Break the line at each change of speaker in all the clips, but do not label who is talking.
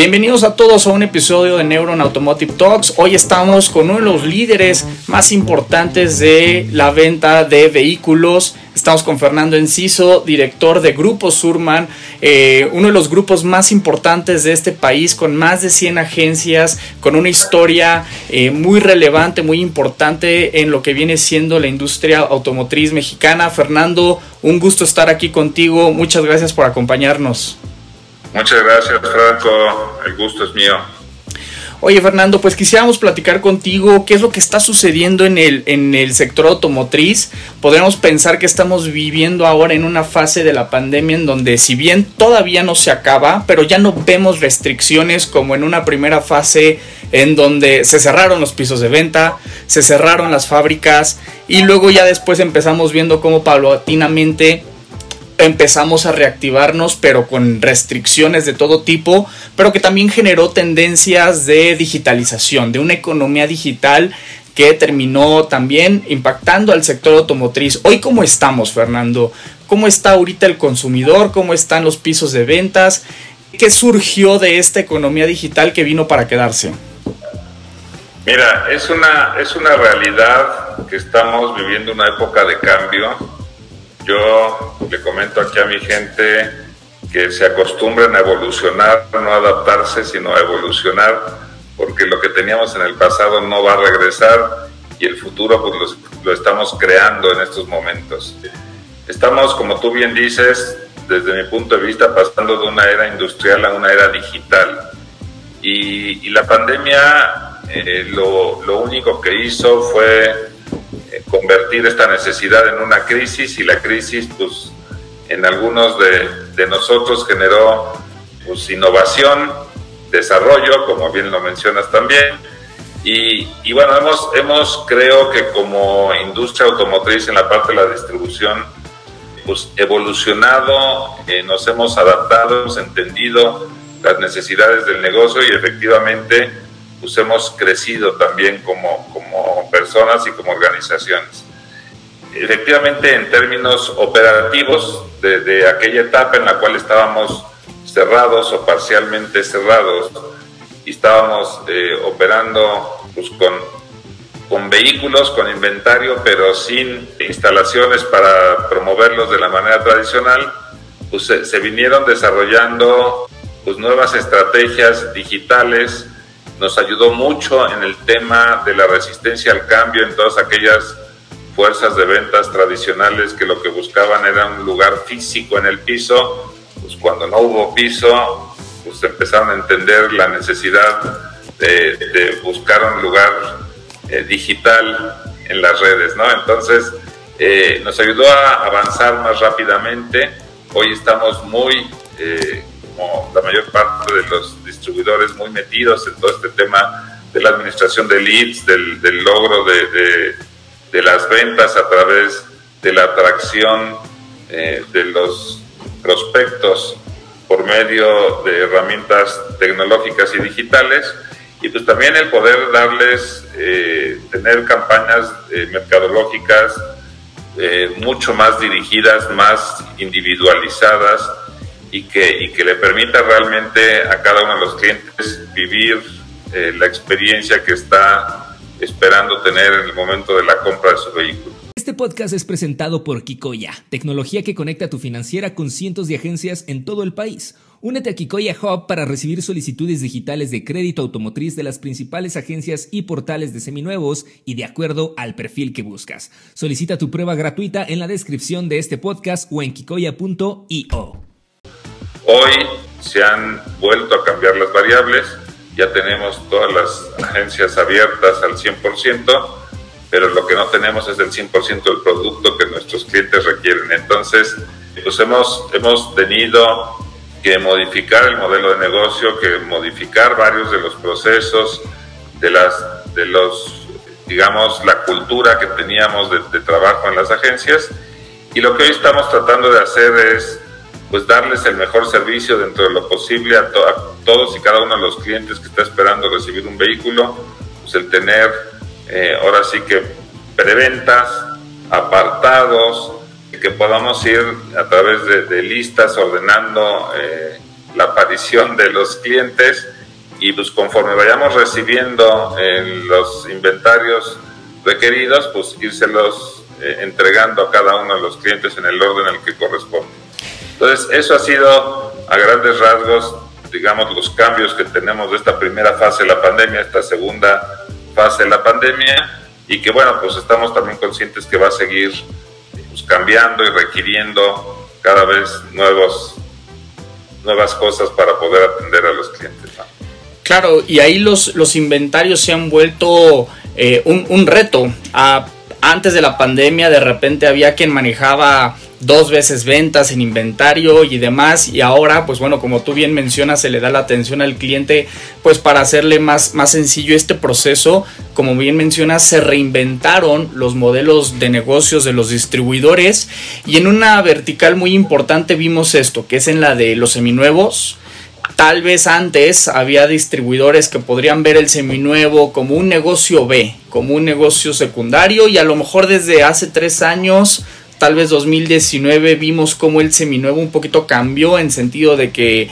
Bienvenidos a todos a un episodio de Neuron Automotive Talks. Hoy estamos con uno de los líderes más importantes de la venta de vehículos. Estamos con Fernando Enciso, director de Grupo Surman, eh, uno de los grupos más importantes de este país, con más de 100 agencias, con una historia eh, muy relevante, muy importante en lo que viene siendo la industria automotriz mexicana. Fernando, un gusto estar aquí contigo. Muchas gracias por acompañarnos.
Muchas gracias, Franco. El gusto es mío.
Oye, Fernando, pues quisiéramos platicar contigo qué es lo que está sucediendo en el, en el sector automotriz. Podríamos pensar que estamos viviendo ahora en una fase de la pandemia en donde si bien todavía no se acaba, pero ya no vemos restricciones como en una primera fase en donde se cerraron los pisos de venta, se cerraron las fábricas y luego ya después empezamos viendo cómo paulatinamente empezamos a reactivarnos, pero con restricciones de todo tipo, pero que también generó tendencias de digitalización, de una economía digital que terminó también impactando al sector automotriz. Hoy, ¿cómo estamos, Fernando? ¿Cómo está ahorita el consumidor? ¿Cómo están los pisos de ventas? ¿Qué surgió de esta economía digital que vino para quedarse?
Mira, es una, es una realidad que estamos viviendo una época de cambio yo le comento aquí a mi gente que se acostumbren a evolucionar, no a adaptarse, sino a evolucionar, porque lo que teníamos en el pasado no va a regresar y el futuro pues lo, estamos creando en estos momentos. Estamos, como tú bien dices, desde mi punto de vista, pasando de una era industrial a una era digital. Y, la pandemia eh, lo, lo único que hizo fue convertir esta necesidad en una crisis y la crisis pues en algunos de, nosotros generó pues innovación, desarrollo, como bien lo mencionas también, y, y, bueno, hemos, hemos creo que como industria automotriz en la parte de la distribución, pues evolucionado, eh, nos hemos adaptado, hemos entendido las necesidades del negocio y efectivamente pues hemos crecido también como, como personas y como organizaciones. Efectivamente, en términos operativos, de, aquella etapa en la cual estábamos cerrados o parcialmente cerrados y estábamos eh, operando pues, con, con vehículos, con inventario, pero sin instalaciones para promoverlos de la manera tradicional, pues se, se vinieron desarrollando pues, nuevas estrategias digitales nos ayudó mucho en el tema de la resistencia al cambio en todas aquellas fuerzas de ventas tradicionales que lo que buscaban era un lugar físico en el piso, pues cuando no hubo piso, pues empezaron a entender la necesidad de, buscar un lugar eh, digital en las redes, ¿no? Entonces, eh, nos ayudó a avanzar más rápidamente. Hoy estamos muy eh, como la mayor parte de los distribuidores muy metidos en todo este tema de la administración de leads, del, logro de, de, las ventas a través de la atracción eh, de los prospectos por medio de herramientas tecnológicas y digitales y pues también el poder darles, eh, tener campañas eh, mercadológicas mucho más dirigidas, más individualizadas, y que, y que le permita realmente a cada uno de los clientes vivir eh, la experiencia que está esperando tener en el momento de la compra de su vehículo.
Este podcast es presentado por Kikoya, tecnología que conecta tu financiera con cientos de agencias en todo el país. Únete a Kikoya Hub para recibir solicitudes digitales de crédito automotriz de las principales agencias y portales de seminuevos y de acuerdo al perfil que buscas. Solicita tu prueba gratuita en la descripción de este podcast o en kikoya.io.
Hoy se han vuelto a cambiar las variables, ya tenemos todas las agencias abiertas al 100%, pero lo que no tenemos es el 100% del producto que nuestros clientes requieren. Entonces, pues hemos, hemos tenido que modificar el modelo de negocio, que modificar varios de los procesos, de, las, de los digamos, la cultura que teníamos de, trabajo en las agencias. Y lo que hoy estamos tratando de hacer es pues darles el mejor servicio dentro de lo posible a, todos y cada uno de los clientes que está esperando recibir un vehículo, pues el tener eh, ahora sí que preventas, apartados, que podamos ir a través de, listas ordenando eh, la aparición de los clientes y pues conforme vayamos recibiendo eh, los inventarios requeridos, pues írselos eh, entregando a cada uno de los clientes en el orden al que corresponde. Entonces, eso ha sido a grandes rasgos, digamos, los cambios que tenemos de esta primera fase de la pandemia, esta segunda fase de la pandemia, y que bueno, pues estamos también conscientes que va a seguir pues, cambiando y requiriendo cada vez nuevos, nuevas cosas para poder atender a los clientes.
Claro, y ahí los, los inventarios se han vuelto eh, un, un, reto. antes de la pandemia de repente había quien manejaba dos veces ventas en inventario y demás y ahora pues bueno como tú bien mencionas se le da la atención al cliente pues para hacerle más, más sencillo este proceso como bien mencionas se reinventaron los modelos de negocios de los distribuidores y en una vertical muy importante vimos esto que es en la de los seminuevos. Tal vez antes había distribuidores que podrían ver el seminuevo como un negocio B, como un negocio secundario y a lo mejor desde hace tres años tal vez 2019 vimos cómo el seminuevo un poquito cambió en sentido de que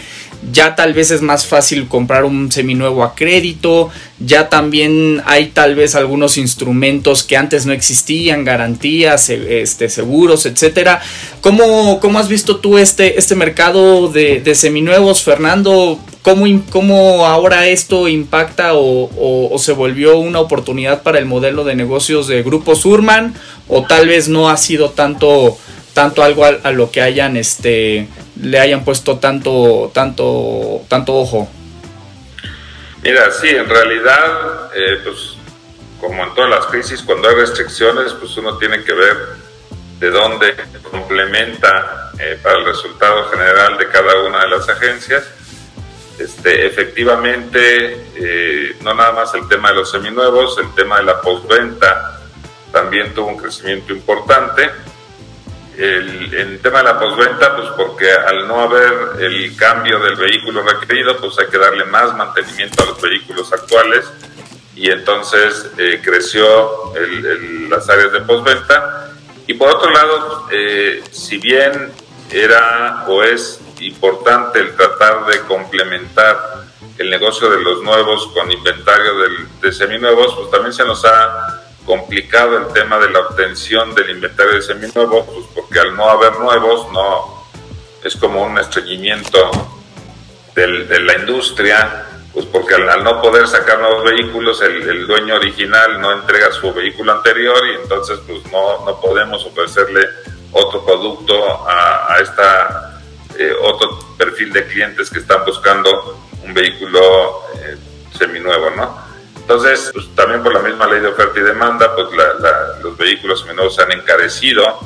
ya tal vez es más fácil comprar un seminuevo a crédito, ya también hay tal vez algunos instrumentos que antes no existían, garantías, este, seguros, etcétera. ¿Cómo, ¿Cómo, has visto tú este, este mercado de, de seminuevos, Fernando? ¿Cómo, ¿Cómo, ahora esto impacta o, o, se volvió una oportunidad para el modelo de negocios de Grupo Surman? ¿O tal vez no ha sido tanto tanto algo a, lo que hayan este le hayan puesto tanto tanto tanto ojo.
Mira sí en realidad eh, pues como en todas las crisis cuando hay restricciones pues uno tiene que ver de dónde complementa eh, para el resultado general de cada una de las agencias. Este, efectivamente, eh, no nada más el tema de los seminuevos, el tema de la postventa también tuvo un crecimiento importante el, tema de la posventa, pues porque al no haber el cambio del vehículo requerido, pues hay que darle más mantenimiento a los vehículos actuales y entonces eh, creció las áreas de posventa. Y por otro lado, eh, si bien era o es importante el tratar de complementar el negocio de los nuevos con inventario de seminuevos, pues también se nos ha complicado el tema de la obtención del inventario de seminuevos, pues porque al no haber nuevos, no es como un estreñimiento de la industria, pues porque al, no poder sacar nuevos vehículos, el, dueño original no entrega su vehículo anterior y entonces pues no, no podemos ofrecerle otro producto a, a esta eh, otro perfil de clientes que están buscando un vehículo eh, seminuevo, ¿no? Entonces, pues, también por la misma ley de oferta y demanda, pues los vehículos nuevos se han encarecido.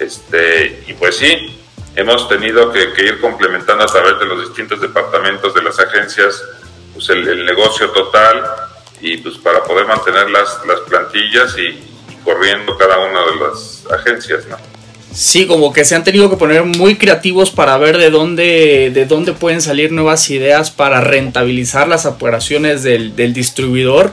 Este, y pues sí, hemos tenido que, ir complementando a través de los distintos departamentos de las agencias pues el, negocio total y pues para poder mantener las, las plantillas y, y corriendo cada una de las agencias, ¿no?
Sí, como que se han tenido que poner muy creativos para ver de dónde, de dónde pueden salir nuevas ideas para rentabilizar las operaciones del, del distribuidor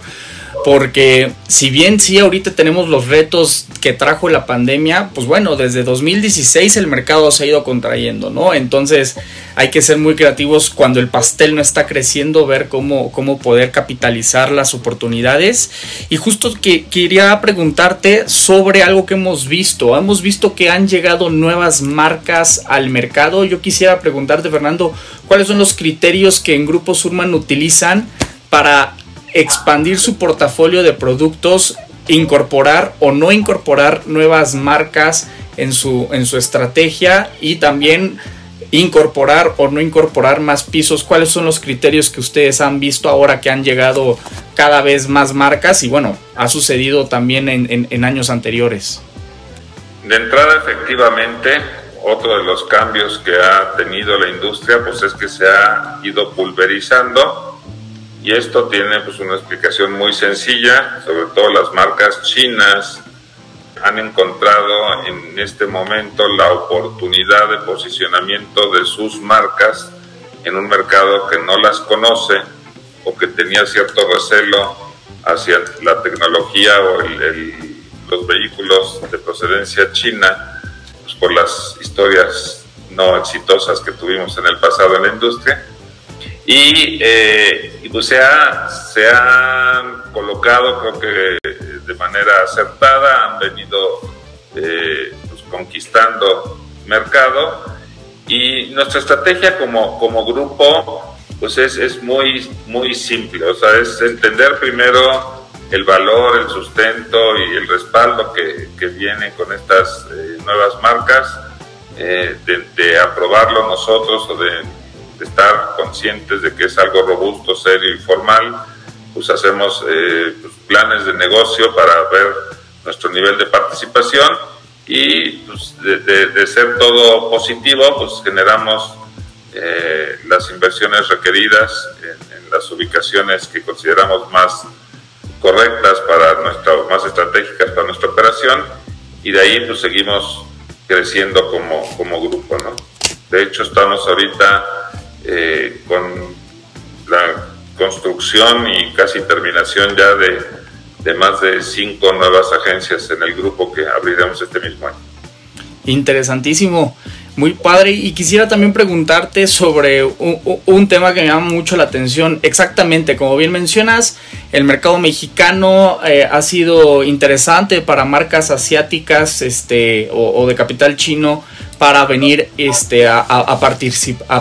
porque si bien sí ahorita tenemos los retos que trajo la pandemia, pues bueno, desde 2016 el mercado se ha ido contrayendo, ¿no? Entonces hay que ser muy creativos cuando el pastel no está creciendo, ver cómo, cómo poder capitalizar las oportunidades. Y justo que quería preguntarte sobre algo que hemos visto. Hemos visto que han llegado nuevas marcas al mercado. Yo quisiera preguntarte, Fernando, ¿cuáles son los criterios que en Grupo Surman utilizan para expandir su portafolio de productos, incorporar o no incorporar nuevas marcas en su, en su estrategia y también incorporar o no incorporar más pisos? ¿Cuáles son los criterios que ustedes han visto ahora que han llegado cada vez más marcas? Y bueno, ha sucedido también en, años anteriores.
De entrada, efectivamente, otro de los cambios que ha tenido la industria, pues es que se ha ido pulverizando Y esto tiene pues una explicación muy sencilla, sobre todo las marcas chinas han encontrado en este momento la oportunidad de posicionamiento de sus marcas en un mercado que no las conoce o que tenía cierto recelo hacia la tecnología o los vehículos de procedencia china, pues por las historias no exitosas que tuvimos en el pasado en la industria. Y, eh, pues se, se han colocado, creo que de manera acertada, han venido eh, pues, conquistando mercado. Y nuestra estrategia como, como grupo pues es, es, muy, muy simple, o sea, es entender primero el valor, el sustento y el respaldo que, que viene con estas eh, nuevas marcas, de, aprobarlo nosotros o de, estar conscientes de que es algo robusto, serio y formal, pues hacemos eh, pues, planes de negocio para ver nuestro nivel de participación y pues, de, ser todo positivo, pues generamos eh, las inversiones requeridas en, las ubicaciones que consideramos más correctas para nuestra, más estratégicas para nuestra operación y de ahí pues seguimos creciendo como, como grupo, ¿no? De hecho estamos ahorita eh, con la construcción y casi terminación ya de, de más de cinco nuevas agencias en el grupo que abriremos este mismo año.
Interesantísimo, muy padre. Y quisiera también preguntarte sobre un, tema que me llama mucho la atención. Exactamente, como bien mencionas, el mercado mexicano eh, ha sido interesante para marcas asiáticas este, o, de capital chino para venir este, a,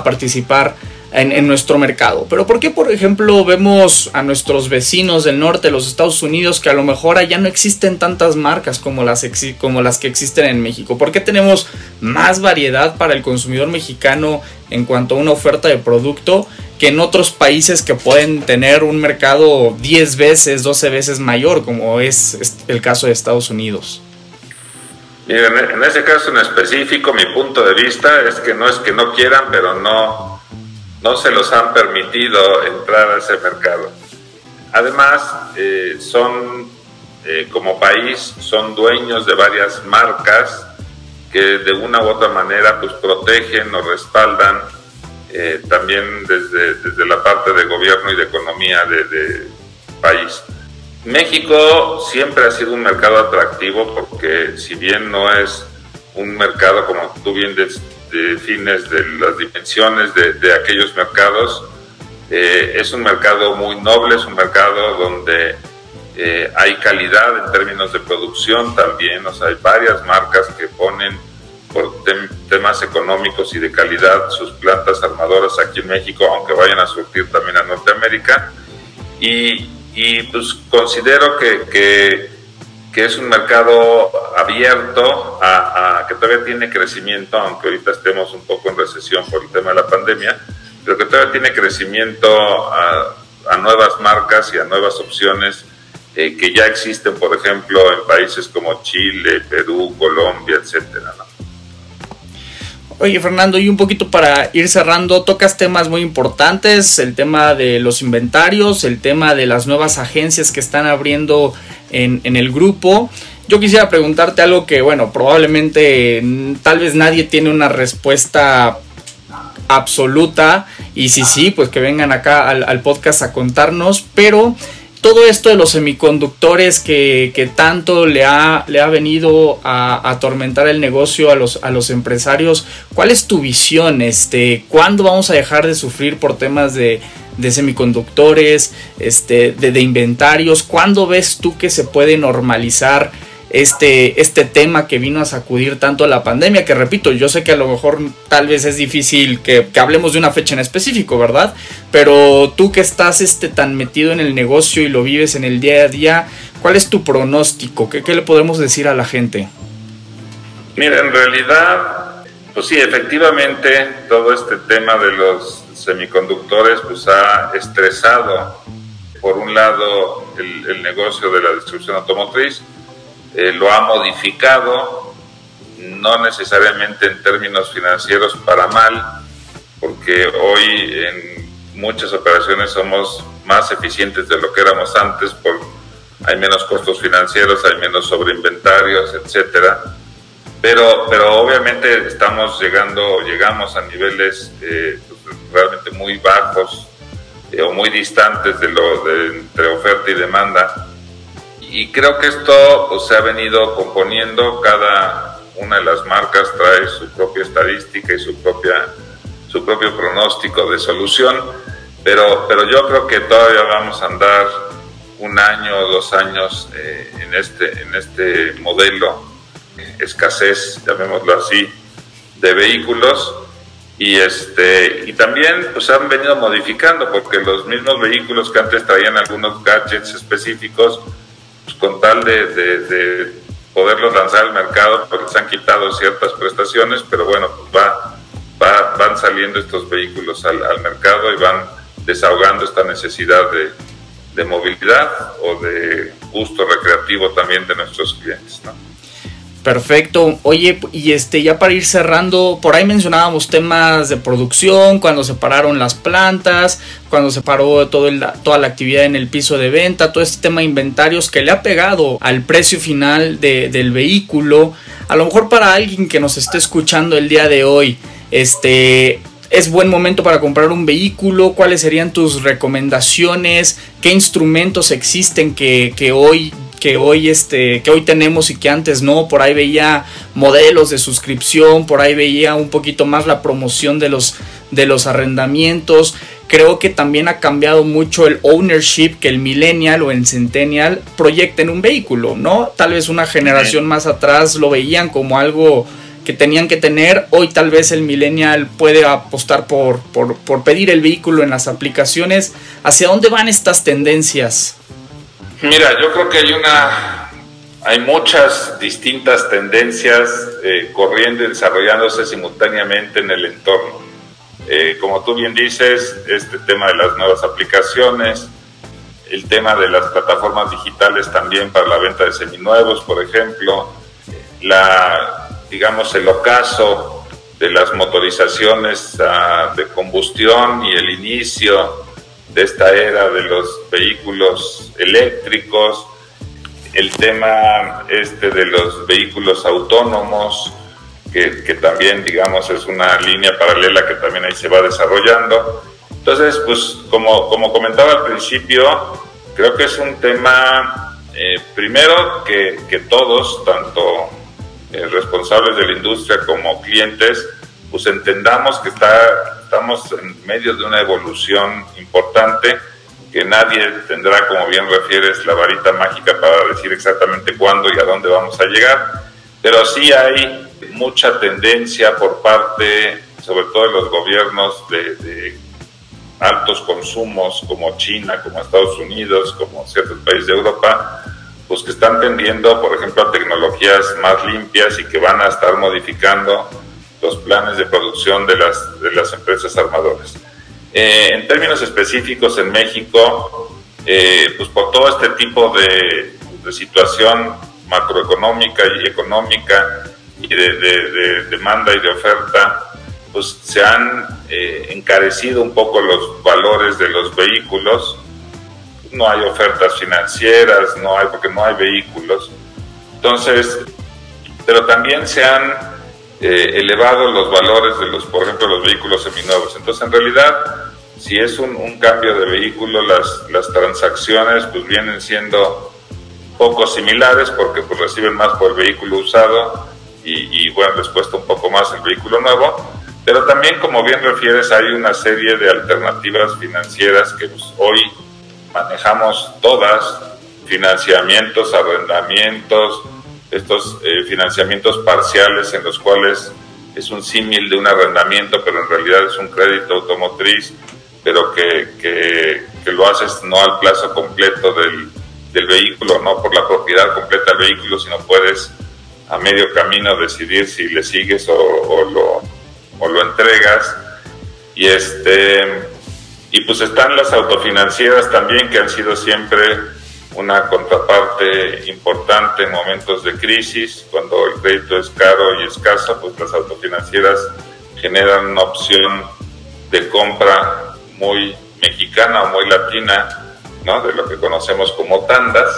participar en, nuestro mercado. Pero ¿por qué, por ejemplo, vemos a nuestros vecinos del norte, los Estados Unidos, que a lo mejor allá no existen tantas marcas como las, como las que existen en México? ¿Por qué tenemos más variedad para el consumidor mexicano en cuanto a una oferta de producto que en otros países que pueden tener un mercado 10 veces, 12 veces mayor, como es el caso de Estados Unidos?
En ese caso en específico, mi punto de vista es que no es que no quieran, pero no, no se los han permitido entrar a ese mercado. Además, eh, son, eh, como país, son dueños de varias marcas que de una u otra manera pues protegen o respaldan eh, también desde, desde, la parte de gobierno y de economía de, de, país. México siempre ha sido un mercado atractivo porque si bien no es un mercado como tú bien de fines de las dimensiones de, aquellos mercados. Eh, es un mercado muy noble, es un mercado donde eh, hay calidad en términos de producción también, o sea, hay varias marcas que ponen por temas económicos y de calidad sus plantas armadoras aquí en México, aunque vayan a surtir también a Norteamérica. Y, y pues considero que, que es un mercado abierto, a, que todavía tiene crecimiento, aunque ahorita estemos un poco en recesión por el tema de la pandemia, pero que todavía tiene crecimiento a, nuevas marcas y a nuevas opciones eh, que ya existen, por ejemplo, en países como Chile, Perú, Colombia, etcétera.
Oye, Fernando, y un poquito para ir cerrando, tocas temas muy importantes, el tema de los inventarios, el tema de las nuevas agencias que están abriendo en, el grupo. Yo quisiera preguntarte algo que, bueno, probablemente tal vez nadie tiene una respuesta absoluta y si sí, pues que vengan acá al, podcast a contarnos, pero todo esto de los semiconductores que, tanto le ha, le ha venido a, atormentar el negocio a los, a los empresarios, ¿cuál es tu visión? Este, ¿Cuándo vamos a dejar de sufrir por temas de, de semiconductores, este, de, inventarios. ¿Cuándo ves tú que se puede normalizar este, este tema que vino a sacudir tanto la pandemia? Que repito, yo sé que a lo mejor tal vez es difícil que, hablemos de una fecha en específico, ¿verdad? Pero tú que estás este, tan metido en el negocio y lo vives en el día a día, ¿cuál es tu pronóstico? ¿Qué, qué le podemos decir a la gente?
Mira, en realidad, pues sí, efectivamente, todo este tema de los semiconductores pues ha estresado por un lado el, negocio de la distribución automotriz, eh, lo ha modificado, no necesariamente en términos financieros para mal, porque hoy en muchas operaciones somos más eficientes de lo que éramos antes, por, hay menos costos financieros, hay menos sobreinventarios, etcétera. Pero, pero obviamente estamos llegando, llegamos a niveles eh, pues, realmente muy bajos eh, o muy distantes de lo de, entre oferta y demanda. Y creo que esto pues, se ha venido componiendo, cada una de las marcas trae su propia estadística y su propia su propio pronóstico de solución, pero, pero yo creo que todavía vamos a andar un año o dos años eh, en, este, en este modelo eh, escasez, llamémoslo así, de vehículos. Y este y también pues han venido modificando porque los mismos vehículos que antes traían algunos gadgets específicos pues con tal de, de, poderlos lanzar al mercado pues les han quitado ciertas prestaciones pero bueno pues va van saliendo estos vehículos al, mercado y van desahogando esta necesidad de, de, movilidad o de gusto recreativo también de nuestros clientes.
Perfecto. Oye, y este ya para ir cerrando, por ahí mencionábamos temas de producción, cuando se pararon las plantas, cuando se paró todo toda la actividad en el piso de venta, todo este tema de inventarios que le ha pegado al precio final del vehículo. A lo mejor para alguien que nos esté escuchando el día de hoy, este, es buen momento para comprar un vehículo, cuáles serían tus recomendaciones, qué instrumentos existen que, que hoy que hoy este que hoy tenemos y que antes no por ahí veía modelos de suscripción por ahí veía un poquito más la promoción de los de los arrendamientos creo que también ha cambiado mucho el ownership que el millennial o el centennial proyecten un vehículo no tal vez una generación más atrás lo veían como algo que tenían que tener. Hoy tal vez el millennial puede apostar por, por, pedir el vehículo en las aplicaciones. ¿Hacia dónde van estas tendencias?
Mira, yo creo que hay una, hay muchas distintas tendencias eh, corriendo y desarrollándose simultáneamente en el entorno. Eh, como tú bien dices, este tema de las nuevas aplicaciones, el tema de las plataformas digitales también para la venta de seminuevos, por ejemplo, la digamos, el ocaso de las motorizaciones ah, de combustión y el inicio de esta era de los vehículos eléctricos, el tema este de los vehículos autónomos, que, que, también, digamos, es una línea paralela que también ahí se va desarrollando. Entonces, pues, como, como comentaba al principio, creo que es un tema, eh, primero, que, que todos, tanto eh, responsables de la industria como clientes, pues entendamos que está, estamos en medio de una evolución importante, que nadie tendrá, como bien refieres, la varita mágica para decir exactamente cuándo y a dónde vamos a llegar, pero sí hay mucha tendencia por parte, sobre todo de los gobiernos de, de altos consumos como China, como Estados Unidos, como ciertos países de Europa, pues que están tendiendo, por ejemplo, a tecnologías más limpias y que van a estar modificando los planes de producción de las, de las empresas armadoras. Eh, en términos específicos, en México, eh, pues por todo este tipo de, situación macroeconómica y económica y de, demanda y de oferta, pues se han eh, encarecido un poco los valores de los vehículos no hay ofertas financieras, no hay, porque no hay vehículos. Entonces, pero también se han eh, elevado los valores de los, por ejemplo, los vehículos seminuevos. Entonces, en realidad, si es un, cambio de vehículo, las, las transacciones pues vienen siendo poco similares porque pues reciben más por el vehículo usado y, y bueno, les cuesta un poco más el vehículo nuevo. Pero también, como bien refieres, hay una serie de alternativas financieras que pues, hoy manejamos todas, financiamientos, arrendamientos, estos eh, financiamientos parciales en los cuales es un símil de un arrendamiento, pero en realidad es un crédito automotriz, pero que, que, lo haces no al plazo completo del, del, vehículo, no por la propiedad completa del vehículo, sino puedes a medio camino decidir si le sigues o, o lo, o lo entregas. Y este y pues están las autofinancieras también, que han sido siempre una contraparte importante en momentos de crisis, cuando el crédito es caro y escaso, pues las autofinancieras generan una opción de compra muy mexicana o muy latina ¿no? de lo que conocemos como tandas,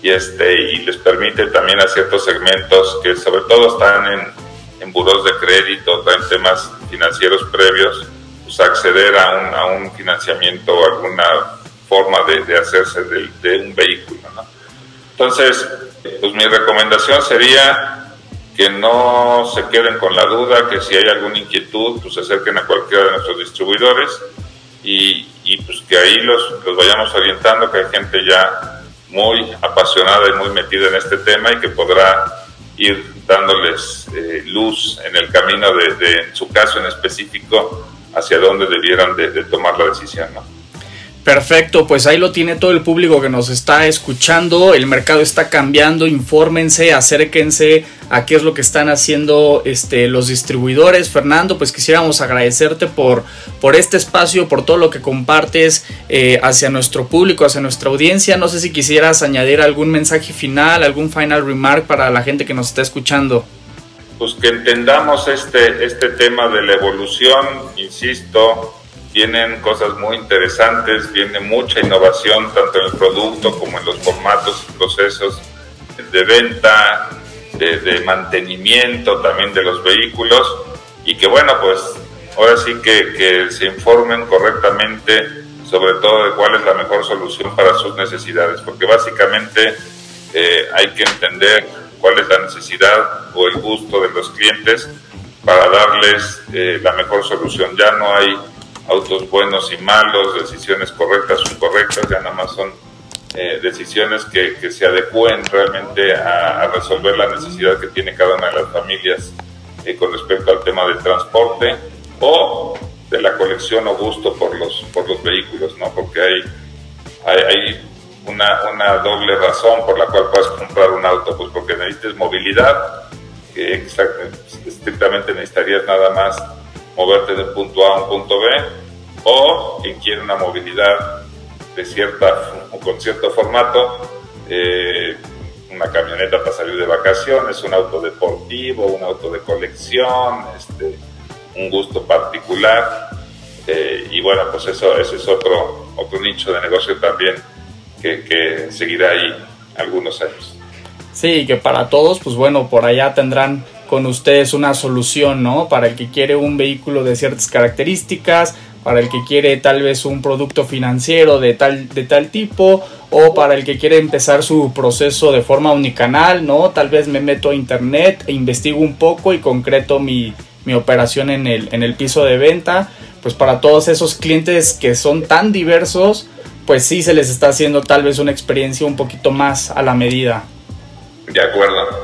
y, este, y les permite también a ciertos segmentos que sobre todo están en, en buros de crédito, en temas financieros previos, pues acceder a un, a un financiamiento alguna forma de, de hacerse de, de, un vehículo. ¿no? Entonces, pues mi recomendación sería que no se queden con la duda, que si hay alguna inquietud, pues se acerquen a cualquiera de nuestros distribuidores y, y pues que ahí los, los vayamos orientando, que hay gente ya muy apasionada y muy metida en este tema y que podrá ir dándoles eh, luz en el camino de, de, en su caso en específico, hacia dónde debieran de, de tomar la decisión. ¿no?
Perfecto, pues ahí lo tiene todo el público que nos está escuchando. El mercado está cambiando, infórmense, acérquense a qué es lo que están haciendo este, los distribuidores. Fernando, pues quisiéramos agradecerte por, por este espacio, por todo lo que compartes eh, hacia nuestro público, hacia nuestra audiencia. No sé si quisieras añadir algún mensaje final, algún final remark para la gente que nos está escuchando.
Pues que entendamos este, este tema de la evolución, insisto, tienen cosas muy interesantes, viene mucha innovación tanto en el producto como en los formatos y procesos de venta, de, de, mantenimiento también de los vehículos y que bueno, pues ahora sí que, que, se informen correctamente sobre todo de cuál es la mejor solución para sus necesidades, porque básicamente eh, hay que entender cuál es la necesidad o el gusto de los clientes para darles eh, la mejor solución. Ya no hay autos buenos y malos, decisiones correctas o incorrectas, ya nada más son eh, decisiones que, que, se adecúen realmente a, a, resolver la necesidad que tiene cada una de las familias eh, con respecto al tema del transporte o de la colección o gusto por los, por los vehículos, ¿no? Porque hay, hay, hay una, una, doble razón por la cual puedes comprar un auto, pues porque necesitas movilidad, que estrictamente necesitarías nada más moverte de un punto A a un punto B, o quien quiere una movilidad de cierta con cierto formato, eh, una camioneta para salir de vacaciones, un auto deportivo, un auto de colección, este, un gusto particular. Eh, y bueno, pues eso ese es otro, otro nicho de negocio también que, que seguirá ahí algunos años.
Sí, que para todos, pues bueno, por allá tendrán con ustedes una solución, ¿no? Para el que quiere un vehículo de ciertas características, para el que quiere tal vez un producto financiero de tal, de tal tipo, o para el que quiere empezar su proceso de forma unicanal, ¿no? Tal vez me meto a internet e investigo un poco y concreto mi, mi operación en el, en el piso de venta. Pues para todos esos clientes que son tan diversos, pues sí se les está haciendo tal vez una experiencia un poquito más a la medida.
De acuerdo.